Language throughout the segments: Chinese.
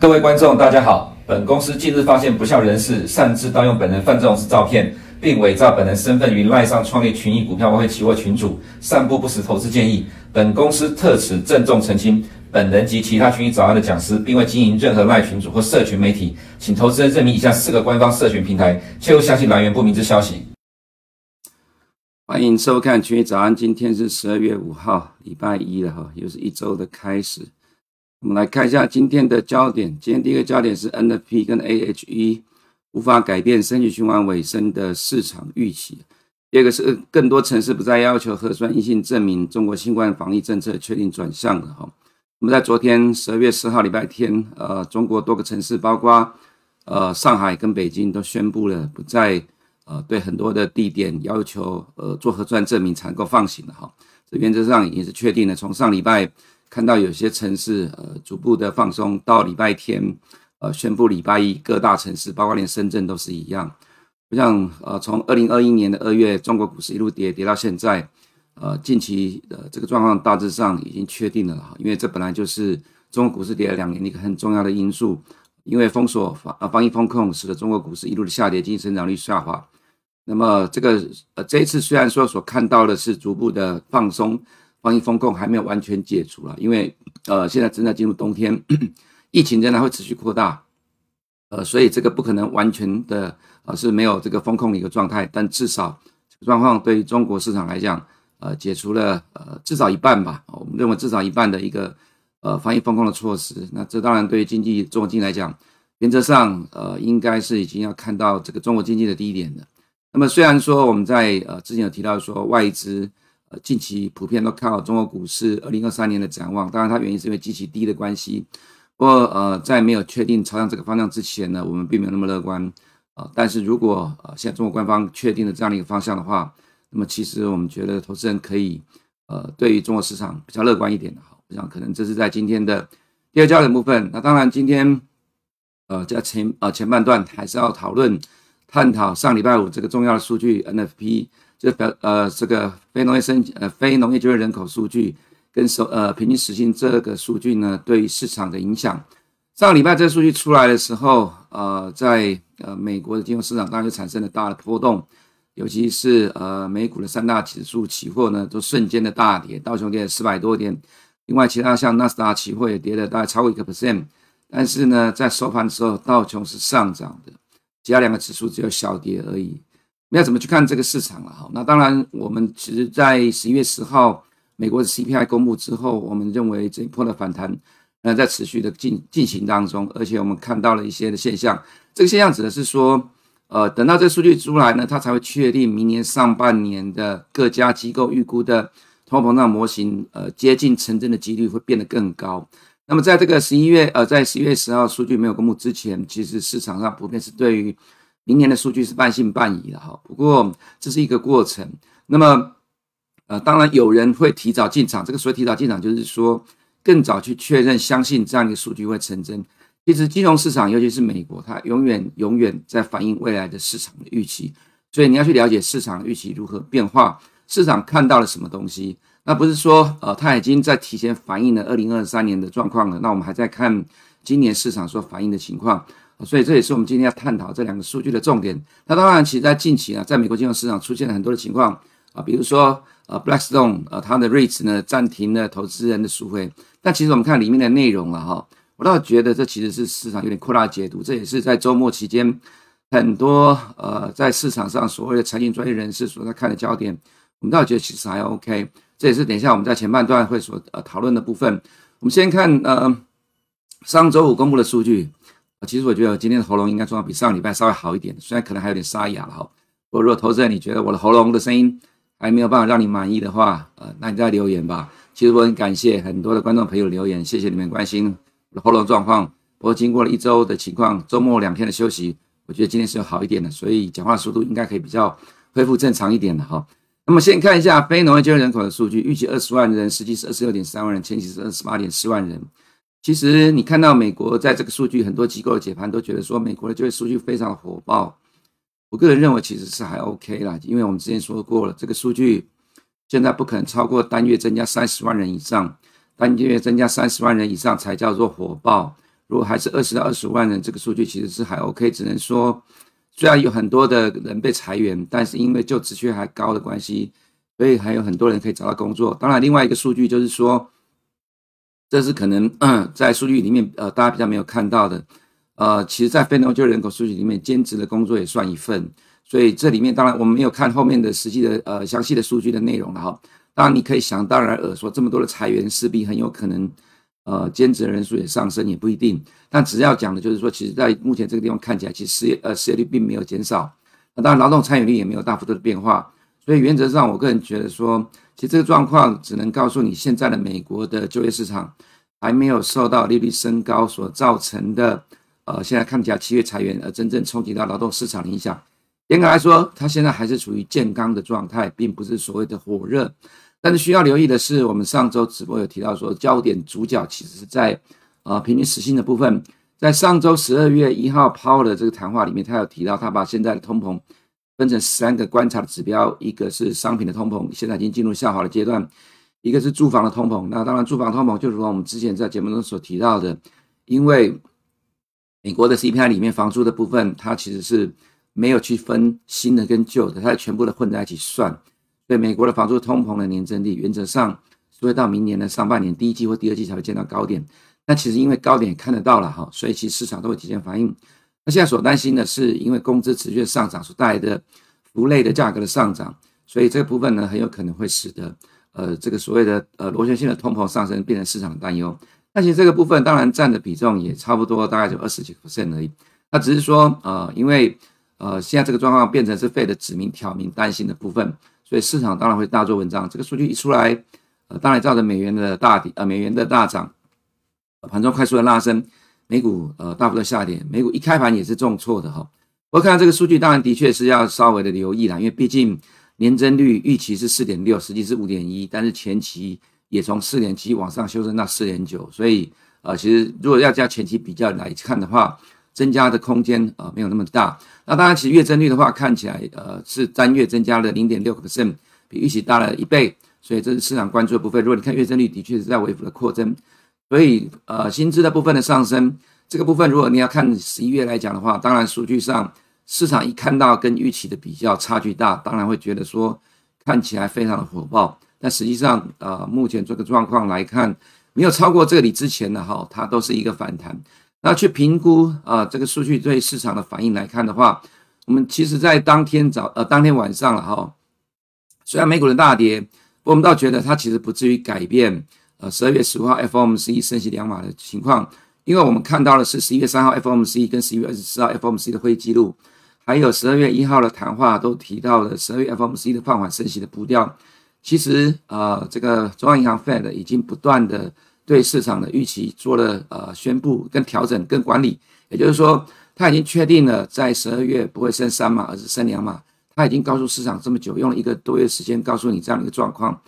各位观众，大家好。本公司近日发现不肖人士擅自盗用本人范仲式照片，并伪造本人身份于赖上创立群益股票外汇期货群组，散布不实投资建议。本公司特此郑重澄清，本人及其他群益早安的讲师，并未经营任何赖群组或社群媒体，请投资人认明以下四个官方社群平台，切勿相信来源不明之消息。欢迎收看群益早安，今天是十二月五号，礼拜一了哈，又是一周的开始。我们来看一下今天的焦点。今天第一个焦点是 NFP 跟 AHE 无法改变升息循环尾声的市场预期。第二个是更多城市不再要求核酸阴性证明，中国新冠防疫政策确定转向了哈。我们在昨天十二月十号礼拜天，呃，中国多个城市，包括呃上海跟北京，都宣布了不再呃对很多的地点要求呃做核酸证明才能够放行了哈。这原则上也是确定的，从上礼拜。看到有些城市呃逐步的放松，到礼拜天呃宣布礼拜一各大城市，包括连深圳都是一样。我想呃从二零二一年的二月，中国股市一路跌跌到现在，呃近期的这个状况大致上已经确定了哈，因为这本来就是中国股市跌了两年的一个很重要的因素，因为封锁防呃防疫风控使得中国股市一路的下跌，经济增长率下滑。那么这个呃这一次虽然说所看到的是逐步的放松。防疫风控还没有完全解除了，因为呃现在正在进入冬天，疫情仍然会持续扩大，呃，所以这个不可能完全的呃是没有这个风控的一个状态，但至少这个状况对于中国市场来讲，呃，解除了呃至少一半吧，我们认为至少一半的一个呃防疫风控的措施，那这当然对于经济中国经济来讲，原则上呃应该是已经要看到这个中国经济的低点的。那么虽然说我们在呃之前有提到说外资呃。近期普遍都看好中国股市二零二三年的展望，当然它原因是因为极其低的关系。不过呃，在没有确定朝向这个方向之前呢，我们并没有那么乐观、呃。但是如果呃现在中国官方确定了这样的一个方向的话，那么其实我们觉得投资人可以呃对于中国市场比较乐观一点的。哈，我想可能这是在今天的第二焦点部分。那当然今天呃在前呃前半段还是要讨论探讨上礼拜五这个重要的数据 NFP。这表呃，这个非农业生呃非农业就业人口数据跟收呃平均时薪这个数据呢，对于市场的影响。上礼拜这个数据出来的时候，呃，在呃美国的金融市场当然就产生了大的波动，尤其是呃美股的三大指数期货呢，都瞬间的大跌，道琼跌了四百多点，另外其他像纳斯达期货也跌了大概超过一个 percent，但是呢，在收盘的时候道琼是上涨的，其他两个指数只有小跌而已。要怎么去看这个市场了哈？那当然，我们其实，在十一月十号美国的 CPI 公布之后，我们认为这一波的反弹，呃，在持续的进进行当中，而且我们看到了一些的现象。这个现象指的是说，呃，等到这数据出来呢，它才会确定明年上半年的各家机构预估的通货膨胀模型，呃，接近成真的几率会变得更高。那么，在这个十一月，呃，在十一月十号数据没有公布之前，其实市场上普遍是对于明年的数据是半信半疑的哈，不过这是一个过程。那么，呃，当然有人会提早进场，这个所谓提早进场，就是说更早去确认、相信这样一个数据会成真。其实金融市场，尤其是美国，它永远永远在反映未来的市场的预期，所以你要去了解市场预期如何变化，市场看到了什么东西，那不是说呃，它已经在提前反映了二零二三年的状况了，那我们还在看今年市场所反映的情况。所以这也是我们今天要探讨这两个数据的重点。那当然，其实在近期啊，在美国金融市场出现了很多的情况啊，比如说呃，Blackstone 呃，它的 REITs 呢暂停了投资人的赎回。但其实我们看里面的内容了哈，我倒觉得这其实是市场有点扩大解读。这也是在周末期间很多呃在市场上所谓的财经专业人士所在看的焦点。我们倒觉得其实还 OK。这也是等一下我们在前半段会所呃讨论的部分。我们先看呃上周五公布的数据。其实我觉得今天的喉咙应该状况比上礼拜稍微好一点，虽然可能还有点沙哑了哈。不过如果投资人你觉得我的喉咙的声音还没有办法让你满意的话，呃，那你再留言吧。其实我很感谢很多的观众朋友留言，谢谢你们关心喉咙状况。不过经过了一周的情况，周末两天的休息，我觉得今天是有好一点的，所以讲话速度应该可以比较恢复正常一点的哈。那么先看一下非农业就业人口的数据，预计二十万人，实际是二十六点三万人，前期是二十八点四万人。其实你看到美国在这个数据，很多机构的解盘都觉得说，美国的就业数据非常火爆。我个人认为其实是还 OK 啦，因为我们之前说过了，这个数据现在不可能超过单月增加三十万人以上，单月增加三十万人以上才叫做火爆。如果还是二十到二十五万人，这个数据其实是还 OK，只能说虽然有很多的人被裁员，但是因为就职缺还高的关系，所以还有很多人可以找到工作。当然，另外一个数据就是说，这是可能在数据里面呃大家比较没有看到的，呃，其实，在非农就业人口数据里面，兼职的工作也算一份。所以这里面当然我们没有看后面的实际的呃详细的数据的内容了哈。当然你可以想当然耳说，这么多的裁员势必很有可能。呃，兼职人数也上升，也不一定。但只要讲的就是说，其实，在目前这个地方看起来，其实失业呃失业率并没有减少。那当然，劳动参与率也没有大幅度的变化。所以原则上，我个人觉得说，其实这个状况只能告诉你，现在的美国的就业市场还没有受到利率升高所造成的呃，现在看起来七月裁员而真正冲击到劳动市场的影响。严格来说，它现在还是处于健康的状态，并不是所谓的火热。但是需要留意的是，我们上周直播有提到说，焦点主角其实是在呃平均时薪的部分。在上周十二月一号 Powell 的这个谈话里面，他有提到，他把现在的通膨分成三个观察的指标，一个是商品的通膨，现在已经进入下滑的阶段；一个是住房的通膨。那当然，住房通膨就如同我们之前在节目中所提到的，因为美国的 CPI 里面房租的部分，它其实是没有去分新的跟旧的，它全部的混在一起算。对美国的房租通膨的年增率，原则上会到明年的上半年第一季或第二季才会见到高点。那其实因为高点也看得到了哈，所以其实市场都会提前反应。那现在所担心的是，因为工资持续的上涨所带来的服务类的价格的上涨，所以这个部分呢很有可能会使得呃这个所谓的呃螺旋性的通膨上升变成市场的担忧。那其实这个部分当然占的比重也差不多，大概就二十几 percent 而已。那只是说呃因为呃现在这个状况变成是 Fed 的指明挑明担心的部分。所以市场当然会大做文章。这个数据一出来，呃，当然造成美元的大底，呃，美元的大涨，盘中快速的拉升，美股呃大幅的下跌，美股一开盘也是重挫的哈。我看到这个数据，当然的确是要稍微的留意啦，因为毕竟年增率预期是四点六，实际是五点一，但是前期也从四点七往上修正到四点九，所以呃，其实如果要加前期比较来看的话。增加的空间呃没有那么大，那当然其实月增率的话看起来呃是单月增加了零点六个 percent，比预期大了一倍，所以这是市场关注的部分。如果你看月增率的确是在微幅的扩增，所以呃薪资的部分的上升，这个部分如果你要看十一月来讲的话，当然数据上市场一看到跟预期的比较差距大，当然会觉得说看起来非常的火爆，但实际上呃目前这个状况来看，没有超过这里之前的哈，它都是一个反弹。那去评估啊、这个数据对市场的反应来看的话，我们其实在当天早呃当天晚上了哈，虽然美股的大跌，我们倒觉得它其实不至于改变呃十二月十五号 FOMC 升息两码的情况，因为我们看到的是十一月三号 FOMC 跟十一月二十四号 FOMC 的会议记录，还有十二月一号的谈话都提到了十二月 FOMC 的放缓升息的步调，其实呃这个中央银行 Fed 已经不断的。对市场的预期做了呃宣布跟调整跟管理，也就是说他已经确定了在十二月不会升三码，而是升两码。他已经告诉市场这么久，用了一个多月时间告诉你这样的一个状况，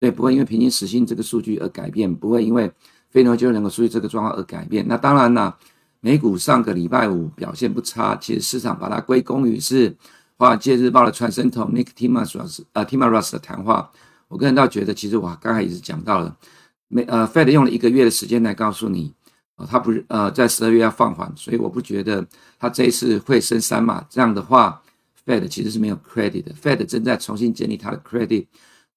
对，不会因为平均时薪这个数据而改变，不会因为非农就业人口数据这个状况而改变。那当然了，美股上个礼拜五表现不差，其实市场把它归功于是华尔街日报的传声筒 Nick Timiraos 呃 Timiraos 的谈话。我个人倒觉得，其实我刚才也是讲到了。没呃，Fed 用了一个月的时间来告诉你，呃，他不是呃在十二月要放缓，所以我不觉得他这一次会升三码。这样的话，Fed 其实是没有 credit 的。Fed 正在重新建立他的 credit。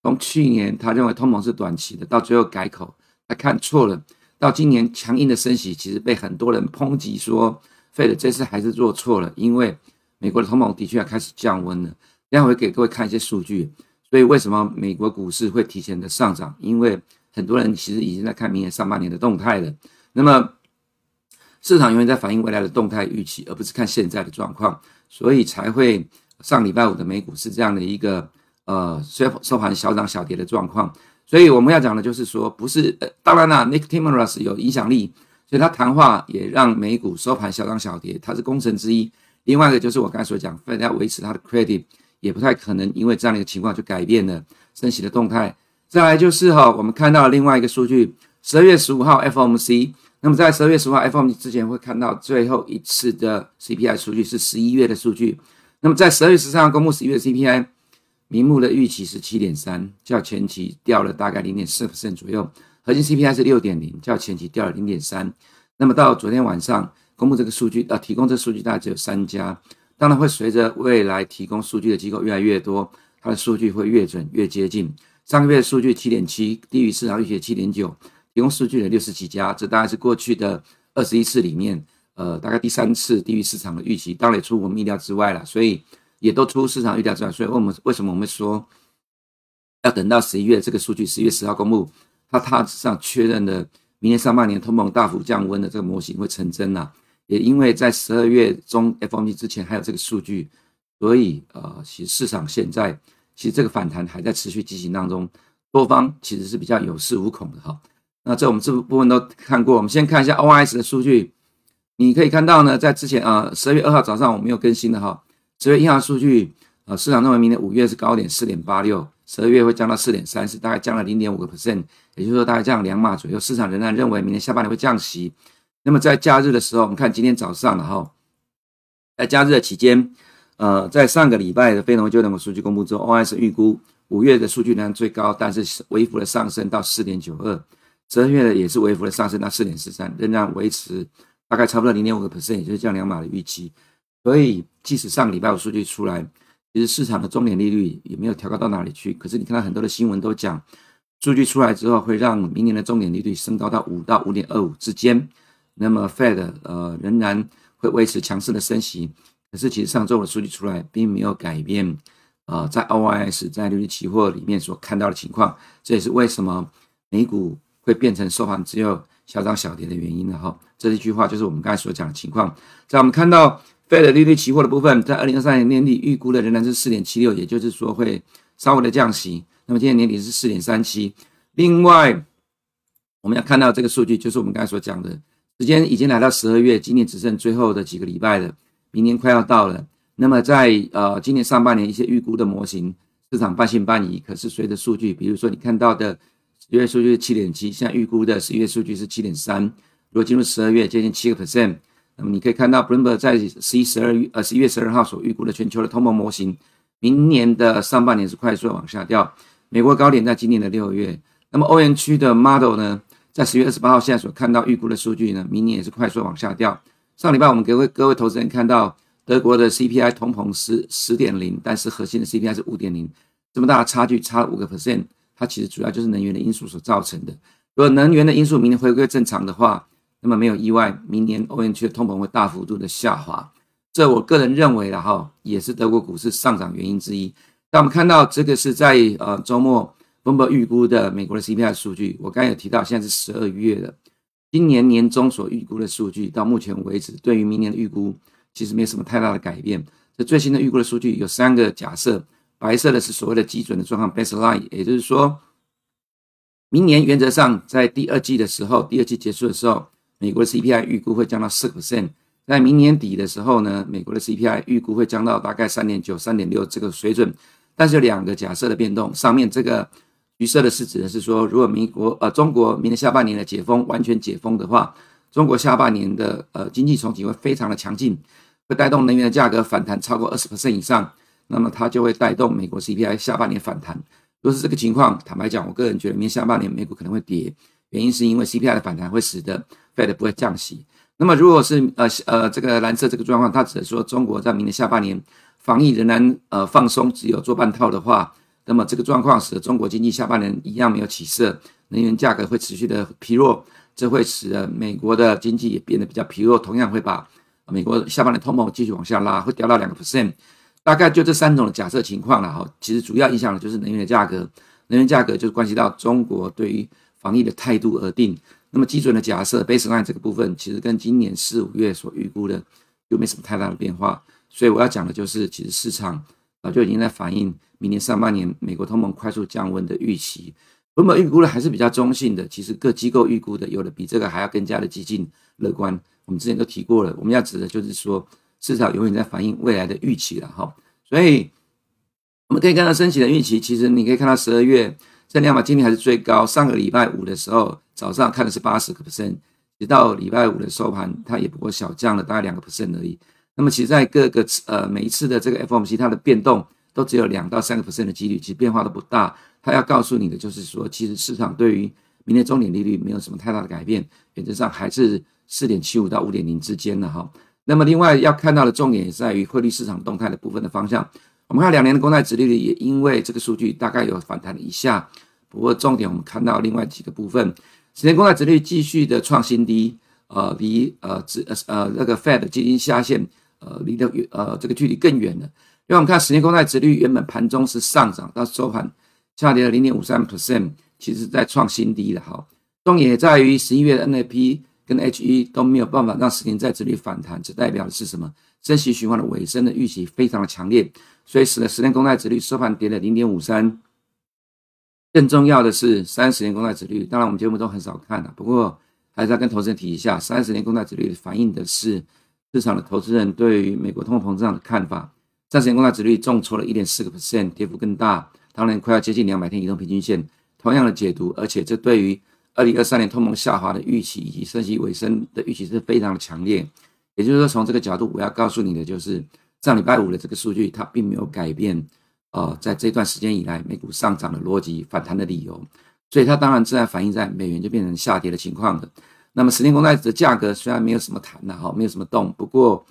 从去年他认为通膨是短期的，到最后改口，他看错了。到今年强硬的升息，其实被很多人抨击说，Fed 这次还是做错了，因为美国的通膨的确要开始降温了。待会给各位看一些数据。所以为什么美国股市会提前的上涨？因为很多人其实已经在看明年上半年的动态了，那么市场永远在反映未来的动态预期，而不是看现在的状况，所以才会上礼拜五的美股是这样的一个呃收收盘小涨小跌的状况。所以我们要讲的就是说，不是呃，当然啦，Nick Timiraos 有影响力，所以他谈话也让美股收盘小涨小跌，他是功臣之一。另外一个就是我刚才所讲，Fed 要维持他的 credit，也不太可能因为这样的一个情况就改变了升息的动态。再来就是哈，我们看到另外一个数据，十二月十五号 FOMC。那么在十二月十五号 FOMC 之前会看到最后一次的 CPI 数据是十一月的数据。那么在十二月十三号公布十一月 CPI，名目的预期是七点三，较前期掉了大概零点四 percent 左右。核心 CPI 是六点零，较前期掉了零点三。那么到昨天晚上公布这个数据，呃，提供这数据大概只有三家。当然会随着未来提供数据的机构越来越多，它的数据会越准越接近。上个月数据七点七，低于市场预期七点九。提供数据的六十几家，这大概是过去的二十一次里面，呃，大概第三次低于市场的预期，当然也出乎我们意料之外了。所以也都出市场预料之外。所以为我们为什么我们说要等到十一月这个数据，十一月十号公布，它大致上确认了明年上半年通膨大幅降温的这个模型会成真呐、也因为在十二月中 FOMC 之前还有这个数据，所以呃，其实市场现在其实这个反弹还在持续进行当中，多方其实是比较有恃无恐的哈。那这我们这部分都看过，我们先看一下 OIS 的数据。你可以看到呢，在之前啊，十二月二号早上我们有更新的哈，十月一号数据啊，市场认为明年五月是高点四点八六，十二月会降到四点三，是大概降了零点五个 percent，也就是说大概降两码左右。市场仍然认为明年下半年会降息。那么在假日的时候，我们看今天早上的哈，在假日的期间，呃，在上个礼拜的非农就业数据公布之后，OIS 预估五月的数据仍然最高，但是微幅的上升到四点九二。十二月的也是微幅的上升到四点四三，仍然维持大概差不多零点五个 percent，也就是降两码的预期。所以即使上个礼拜的数据出来，其实市场的终点利率也没有调高到哪里去。可是你看到很多的新闻都讲，数据出来之后会让明年的终点利率升高到五到五点二五之间。那么 Fed 呃仍然会维持强势的升息。可是其实上周的数据出来并没有改变，呃，在 OIS 在利率期货里面所看到的情况。这也是为什么美股。会变成收盘只有小涨小跌的原因了哈，这一句话就是我们刚才所讲的情况。在我们看到 Fed 利率期货的部分，在二零二三年年底预估的仍然是四点七六，也就是说会稍微的降息。那么今年年底是四点三七。另外，我们要看到这个数据，就是我们刚才所讲的，时间已经来到十二月，今年只剩最后的几个礼拜了，明年快要到了。那么在呃今年上半年一些预估的模型，市场半信半疑。可是随着数据，比如说你看到的。十月数据是七点七，现在预估的十一月数据是七点三。如果进入十二月，接近七个 percent，那么你可以看到，Bloomberg 在十一、十二月呃十一月十二号所预估的全球的通膨模型，明年的上半年是快速往下掉。美国高点在今年的六月，那么欧元区的 model 呢，在十月二十八号现在所看到预估的数据呢，明年也是快速往下掉。上礼拜我们给各位各位投资人看到德国的 CPI 通膨是十点零，但是核心的 CPI 是五点零，这么大的差距差五个 percent。它其实主要就是能源的因素所造成的。如果能源的因素明年回归正常的话，那么没有意外，明年欧元区的通膨会大幅度的下滑。这我个人认为的哈，也是德国股市上涨原因之一。那我们看到这个是在呃周末 b l o 预估的美国的 CPI 数据，我刚才有提到，现在是十二月了，今年年中所预估的数据，到目前为止，对于明年的预估其实没有什么太大的改变。这最新的预估的数据有三个假设。白色的是所谓的基准的状况 （baseline），也就是说，明年原则上在第二季的时候，第二季结束的时候，美国的 CPI 预估会降到四 percent。在明年底的时候呢，美国的 CPI 预估会降到大概三点九、三点六这个水准。但是有两个假设的变动，上面这个橘色的是指的是说，如果美国呃中国明年下半年的解封完全解封的话，中国下半年的呃经济重启会非常的强劲，会带动能源的价格反弹超过二十 percent 以上。那么它就会带动美国 CPI 下半年反弹。若是这个情况，坦白讲，我个人觉得明年下半年美股可能会跌，原因是因为 CPI 的反弹会使得 Fed 不会降息。那么如果是呃呃这个蓝色这个状况，它只是说中国在明年下半年防疫仍然呃放松，只有做半套的话，那么这个状况使得中国经济下半年一样没有起色，能源价格会持续的疲弱，这会使得美国的经济也变得比较疲弱，同样会把美国下半年通膨继续往下拉，会掉到两个 percent。大概就这三种的假设情况了哈，其实主要影响的就是能源的价格，能源价格就是关系到中国对于防疫的态度而定。那么基准的假设 baseline 这个部分，其实跟今年四五月所预估的就没什么太大的变化。所以我要讲的就是，其实市场早就已经在反映明年上半年美国通膨快速降温的预期。我们预估的还是比较中性的，其实各机构预估的有的比这个还要更加的激进乐观。我们之前都提过了，我们要指的就是说。市场永远在反映未来的预期了哈，所以我们可以看到升息的预期，其实你可以看到十二月这两码今天还是最高。上个礼拜五的时候早上看的是八十个 percent，直到礼拜五的收盘，它也不过小降了大概两个 percent 而已。那么其实在各个呃每一次的这个 FOMC 它的变动都只有两到三个 percent 的几率，其实变化都不大。他要告诉你的就是说，其实市场对于明年终点利率没有什么太大的改变，原则上还是四点七五到五点零之间的哈。那么另外要看到的重点也在于汇率市场动态的部分的方向。我们看两年的公债殖利率也因为这个数据大概有反弹了一下，不过重点我们看到另外几个部分，十年公债殖利率继续的创新低，呃，离呃指呃那个 Fed 基金下限呃离的呃这个距离更远了。因为我们看十年公债殖率原本盘中是上涨，到收盘下跌了零点五三 percent，其实在创新低了哈。重点在于十一月的 NAP 跟 HE 都没有办法让十年债殖率反弹，这代表的是什么？升息循环的尾声的预期非常的强烈。所以使得十年公债殖率收盘跌了零点五三，更重要的是三十年公债殖率，当然我们节目中很少看了，不过还是要跟投资人提一下，三十年公债殖率反映的是市场的投资人对于美国通货膨胀的看法。三十年公债殖率重挫了一点四个 percent，跌幅更大，当然快要接近两百天移动平均线。同样的解读，而且这对于二零二三年通膨下滑的预期以及升息尾声的预期是非常的强烈。也就是说，从这个角度，我要告诉你的就是。上礼拜五的这个数据，它并没有改变，呃，在这段时间以来美股上涨的逻辑、反弹的理由，所以它当然自然反映在美元就变成下跌的情况的。那么十年公债的价格虽然没有什么弹了哈，没有什么动，不过，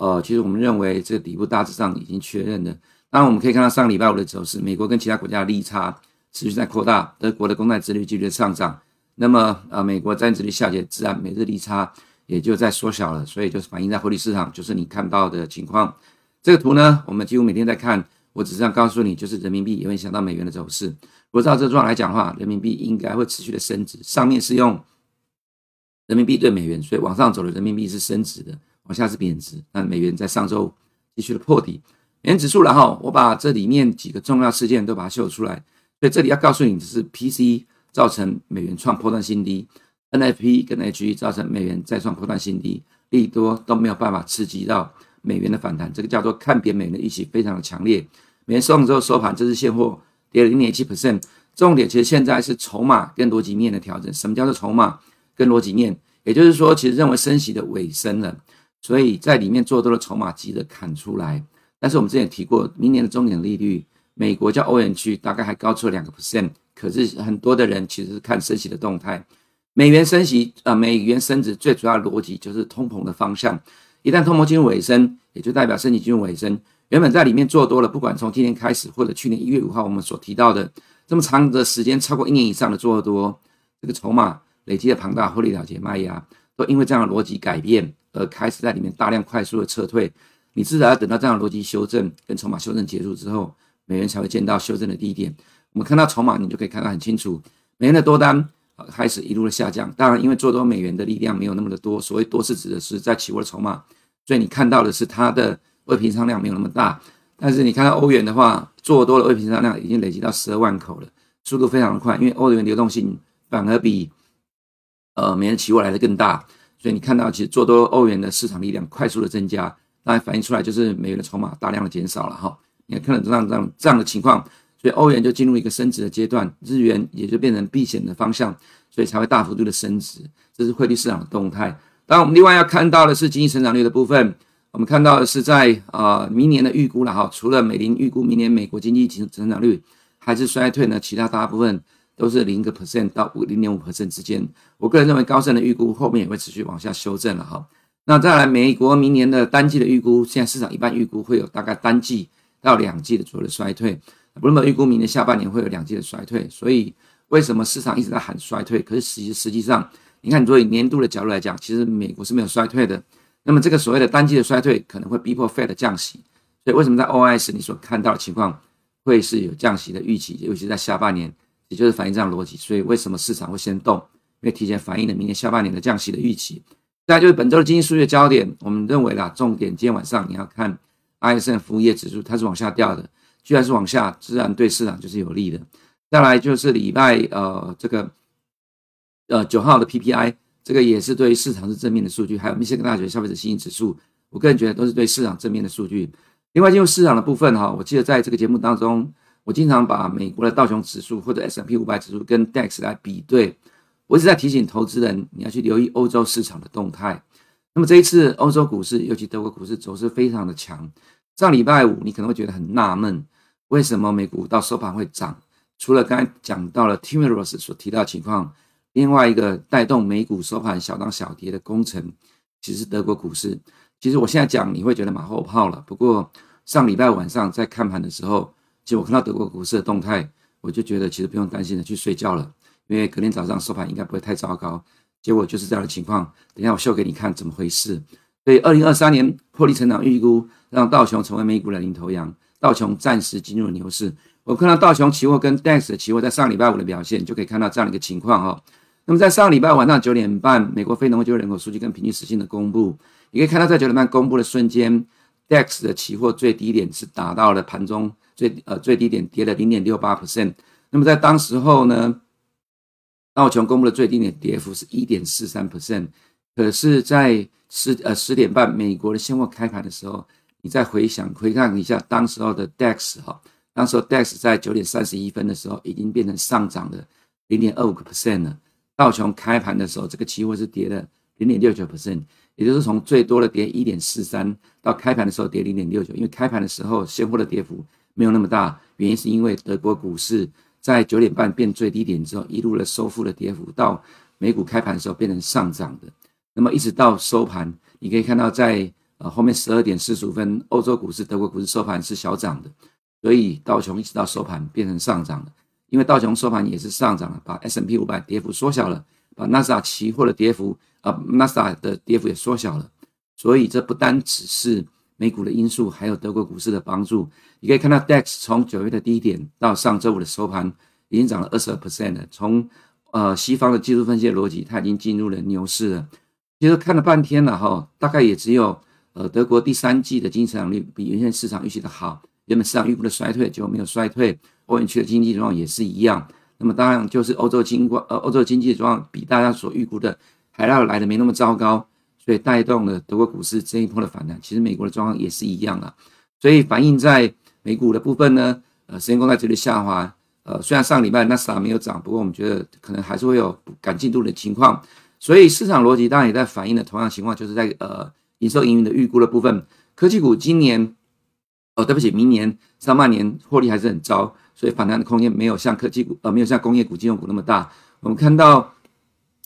呃，其实我们认为这个底部大致上已经确认了。当然，我们可以看到上礼拜五的走势，美国跟其他国家的利差持续在扩大，德国的公债殖利率继续上涨，那么呃，美国债券殖率下跌，自然美日利差也就在缩小了，所以就是反映在汇率市场，就是你看到的情况。这个图呢，我们几乎每天在看。我只是想告诉你，就是人民币也会影响到美元的走势。如果照这状况来讲的话，人民币应该会持续的升值。上面是用人民币兑美元，所以往上走的人民币是升值的，往下是贬值。那美元在上周继续的破底，美元指数然后我把这里面几个重要事件都把它秀出来。所以这里要告诉你的是 P C 造成美元创波段新低，NFP 跟 HE 造成美元再创波段新低，利多都没有办法刺激到。美元的反弹，这个叫做看扁美元的预期非常的强烈。美元收红之后收盘，这是现货跌了零点七 percent。重点其实现在是筹码跟逻辑面的调整。什么叫做筹码跟逻辑面？也就是说，其实认为升息的尾声了，所以在里面做多的筹码急着砍出来。但是我们之前提过，明年的中点利率，美国叫欧元区大概还高出了两个 percent。可是很多的人其实是看升息的动态。美元升息啊、美元升值最主要的逻辑就是通膨的方向。一旦通膨进入尾声，也就代表升息进入尾声。原本在里面做多了，不管从今年开始，或者去年一月五号我们所提到的这么长的时间，超过一年以上的做多，这个筹码累积的庞大获利了结卖压，都因为这样的逻辑改变而开始在里面大量快速的撤退。你至少要等到这样的逻辑修正跟筹码修正结束之后，美元才会见到修正的低点。我们看到筹码，你就可以看到很清楚，美元的多单。开始一路的下降，当然，因为做多美元的力量没有那么的多。所谓多是指的是在期货的筹码，所以你看到的是它的未平仓量没有那么大。但是你看到欧元的话，做多的未平仓量已经累积到十二万口了，速度非常的快。因为欧元流动性反而比呃美元期货来的更大，所以你看到其实做多欧元的市场力量快速的增加，当然反映出来就是美元的筹码大量的减少了哈。你看看这样这样这样的情况。所以欧元就进入一个升值的阶段，日元也就变成避险的方向，所以才会大幅度的升值。这是汇率市场的动态。当然，我们另外要看到的是经济成长率的部分。我们看到的是在啊、呃、明年的预估了哈，除了美林预估明年美国经济成成长率还是衰退呢，其他大部分都是零个 percent 到五零点五 percent 之间。我个人认为高盛的预估后面也会持续往下修正了哈。那再来美国明年的单季的预估，现在市场一般预估会有大概单季到两季的左右的衰退。布伦伯预估明年下半年会有两季的衰退，所以为什么市场一直在喊衰退？可是实实际上，你看，作为年度的角度来讲，其实美国是没有衰退的。那么这个所谓的单季的衰退可能会逼迫 Fed 降息，所以为什么在 OIS 你所看到的情况会是有降息的预期，尤其在下半年，也就是反映这样逻辑。所以为什么市场会先动？因为提前反映了明年下半年的降息的预期。再来就是本周的经济数据焦点，我们认为啦，重点今天晚上你要看 ISM 服务业指数，它是往下掉的。居然是往下，自然对市场就是有利的。再来就是礼拜呃这个呃九号的 PPI，这个也是对市场是正面的数据。还有密歇根大学消费者信心指数，我个人觉得都是对市场正面的数据。另外进入市场的部分哈，我记得在这个节目当中，我经常把美国的道琼指数或者 S&P 五百指数跟 DAX 来比对。我一直在提醒投资人，你要去留意欧洲市场的动态。那么这一次欧洲股市，尤其德国股市走势非常的强。上礼拜五你可能会觉得很纳闷，为什么美股到收盘会涨？除了刚才讲到了 Timiraos 所提到的情况，另外一个带动美股收盘小涨小跌的功臣，其实是德国股市。其实我现在讲你会觉得马后炮了。不过上礼拜晚上在看盘的时候，其实我看到德国股市的动态，我就觉得其实不用担心的去睡觉了，因为隔天早上收盘应该不会太糟糕。结果就是这样的情况，等下我秀给你看怎么回事。所以二零二三年获利成长预估让道琼成为美股的领头羊，道琼暂时进入了牛市。我看到道琼期货跟 DAX 的期货在上礼拜五的表现，就可以看到这样的一个情况哈。那么在上礼拜晚上九点半，美国非农就业人口数据跟平均时薪的公布。你可以看到，在九点半公布的瞬间，DAX 的期货最低点是达到了盘中最呃最低点，跌了零点六八 percent。那么在当时候呢，道琼公布的最低点跌幅是一点四三 percent。可是，在十呃十点半美国的现货开盘的时候，你再回想回看一下当时候的 DAX 哈，当时候 DAX 在九点三十一分的时候已经变成上涨的零点二五个 percent 了。道琼开盘的时候，这个期货是跌了零点六九 percent。也就是从最多的跌一点四三到开盘的时候跌零点六九，因为开盘的时候现货的跌幅没有那么大，原因是因为德国股市在九点半变最低点之后，一路的收复了跌幅，到美股开盘的时候变成上涨的。那么一直到收盘，你可以看到在呃后面十二点四十五分，欧洲股市、德国股市收盘是小涨的，所以道琼一直到收盘变成上涨的，因为道琼收盘也是上涨了，把 S&P 五百跌幅缩小了。把纳斯达期货的跌幅啊，纳斯达的跌幅也缩小了，所以这不单只是美股的因素，还有德国股市的帮助。你可以看到 DAX 从九月的低点到上周五的收盘，已经涨了二十二 percent 了。从呃西方的技术分析的逻辑，它已经进入了牛市了。其实看了半天了哈，大概也只有呃德国第三季的经济增长率比原先市场预期的好，原本市场预估的衰退结果没有衰退，欧元区的经济状况也是一样。那么当然就是欧洲经过呃欧洲经济状况比大家所预估的还要来的没那么糟糕，所以带动了德国股市这一波的反弹。其实美国的状况也是一样啊，所以反映在美股的部分呢，呃，时间公开这里下滑，呃，虽然上礼拜纳斯达没有涨，不过我们觉得可能还是会有赶进度的情况。所以市场逻辑当然也在反映了同样情况，就是在呃营收营运的预估的部分，科技股今年哦对不起，明年上半年获利还是很糟。所以反弹的空间没有像科技股，呃，没有像工业股、金融股那么大。我们看到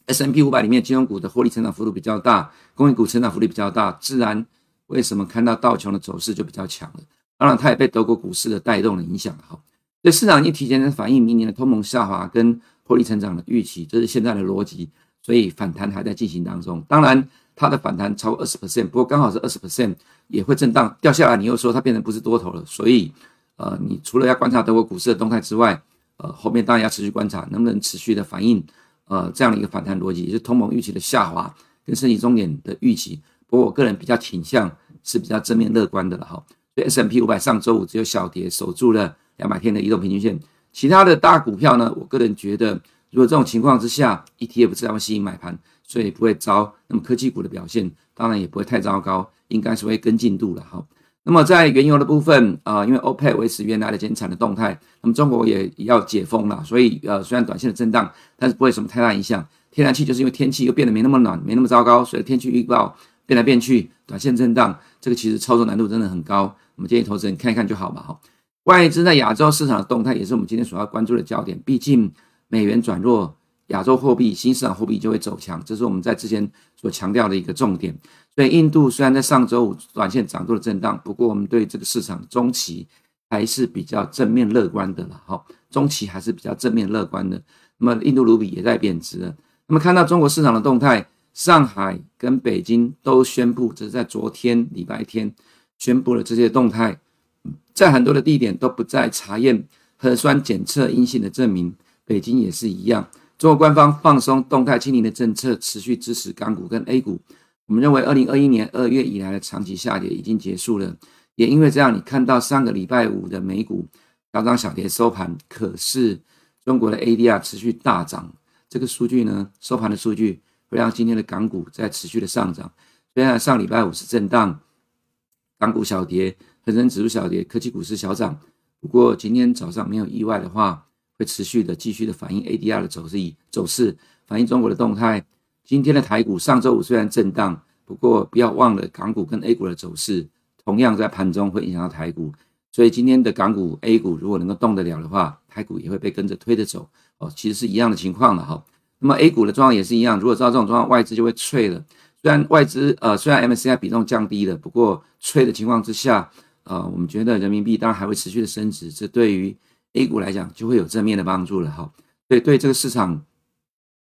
S&P 五百里面金融股的获利成长幅度比较大，工业股成长幅度比较大，自然为什么看到道琼的走势就比较强了？当然，它也被德国股市的带动的影响哈。所以市场已经提前反映明年的通膨下滑跟获利成长的预期，这是现在的逻辑。所以反弹还在进行当中。当然，它的反弹超过二十 percent，不过刚好是二十 percent 也会震荡掉下来。你又说它变成不是多头了，所以。呃，你除了要观察德国股市的动态之外，呃，后面当然要持续观察能不能持续的反映呃这样的一个反弹逻辑，也是通膨预期的下滑跟升级终点的预期。不过我个人比较倾向是比较正面乐观的了哈。所以 S M P 五百上周五只有小跌，守住了两百天的移动平均线。其他的大股票呢，我个人觉得，如果这种情况之下，ETF 自然会吸引买盘，所以不会糟。那么科技股的表现当然也不会太糟糕，应该是会跟进度了哈。那么在原油的部分，呃，因为 OPEC 维持原来的减产的动态，那么中国也要解封了，所以呃，虽然短线的震荡，但是不会什么太大影响。天然气就是因为天气又变得没那么暖，没那么糟糕，所以天气预报变来变去，短线震荡，这个其实操作难度真的很高。我们建议投资人看一看就好吧，哈。外资在亚洲市场的动态也是我们今天所要关注的焦点，毕竟美元转弱，亚洲货币、新市场货币就会走强，这是我们在之前所强调的一个重点。所以，印度虽然在上周五短线涨多了震荡，不过我们对这个市场中期还是比较正面乐观的了。哈，中期还是比较正面乐观的。那么，印度卢比也在贬值了。那么，看到中国市场的动态，上海跟北京都宣布，这是在昨天礼拜天宣布了这些动态，在很多的地点都不再查验核酸检测阴性的证明。北京也是一样，中国官方放松动态清零的政策，持续支持港股跟 A 股。我们认为，二零二一年二月以来的长期下跌已经结束了。也因为这样，你看到上个礼拜五的美股小涨小跌收盘，可是中国的 ADR 持续大涨。这个数据呢，收盘的数据会让今天的港股在持续的上涨。虽然上礼拜五是震荡，港股小跌，恒生指数小跌，科技股市小涨。不过今天早上没有意外的话，会持续的继续的反映 ADR 的走势，走势反映中国的动态。今天的台股上周五虽然震荡，不过不要忘了，港股跟 A 股的走势同样在盘中会影响到台股，所以今天的港股、A 股如果能够动得了的话，台股也会被跟着推着走哦。其实是一样的情况了哈。那么 A 股的状况也是一样，如果照这种状况，外资就会脆了。虽然外资呃，虽然 MSCI 比重降低了，不过脆的情况之下，呃，我们觉得人民币当然还会持续的升值，这对于 A 股来讲就会有正面的帮助了哈。对对，这个市场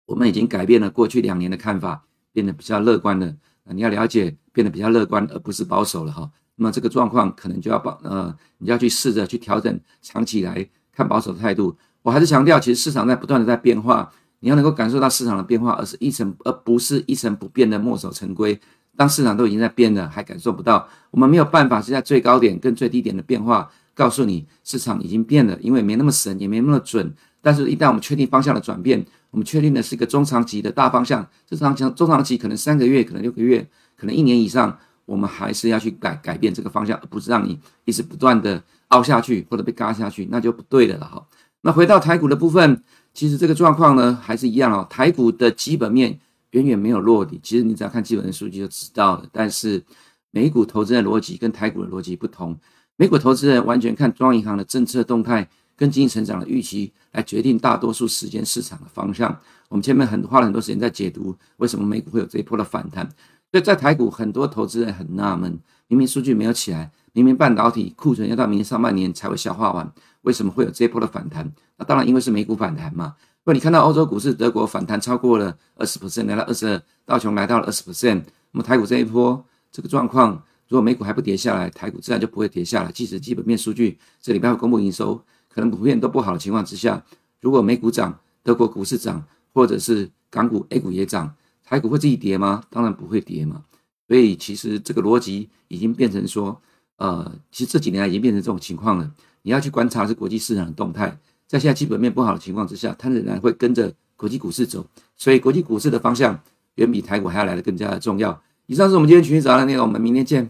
我们已经改变了过去两年的看法，变得比较乐观了。你要了解，变得比较乐观，而不是保守了哈。那么这个状况可能就要保呃，你要去试着去调整长期来看保守的态度。我还是强调，其实市场在不断的在变化，你要能够感受到市场的变化，而是一成而不是一成不变的墨守成规。当市场都已经在变了，还感受不到，我们没有办法是在最高点跟最低点的变化告诉你市场已经变了，因为没那么神，也没那么准。但是，一旦我们确定方向的转变，我们确定的是一个中长期的大方向，这长期中长期可能三个月，可能六个月，可能一年以上，我们还是要去改改变这个方向，而不是让你一直不断的凹下去或者被嘎下去，那就不对的了哈。那回到台股的部分，其实这个状况呢还是一样哦，台股的基本面远远没有落底，其实你只要看基本的数据就知道了。但是美股投资的逻辑跟台股的逻辑不同，美股投资人完全看中央银行的政策动态。跟经济成长的预期来决定大多数时间市场的方向。我们前面很花了很多时间在解读为什么美股会有这一波的反弹。所以在台股，很多投资人很纳闷：明明数据没有起来，明明半导体库存要到明年上半年才会消化完，为什么会有这一波的反弹？那当然因为是美股反弹嘛。如果你看到欧洲股市，德国反弹超过了二十 percent，来到二十二，道琼来到了二十 percent。那么台股这一波这个状况，如果美股还不跌下来，台股自然就不会跌下来。即使基本面数据这礼拜会公布营收。可能普遍都不好的情况之下，如果美股涨，德国股市涨，或者是港股、A 股也涨，台股会自己跌吗？当然不会跌嘛。所以其实这个逻辑已经变成说，呃，其实这几年来已经变成这种情况了。你要去观察是国际市场的动态，在现在基本面不好的情况之下，它仍然会跟着国际股市走。所以国际股市的方向远比台股还要来的更加的重要。以上是我们今天群益早安的内容，我们明天见。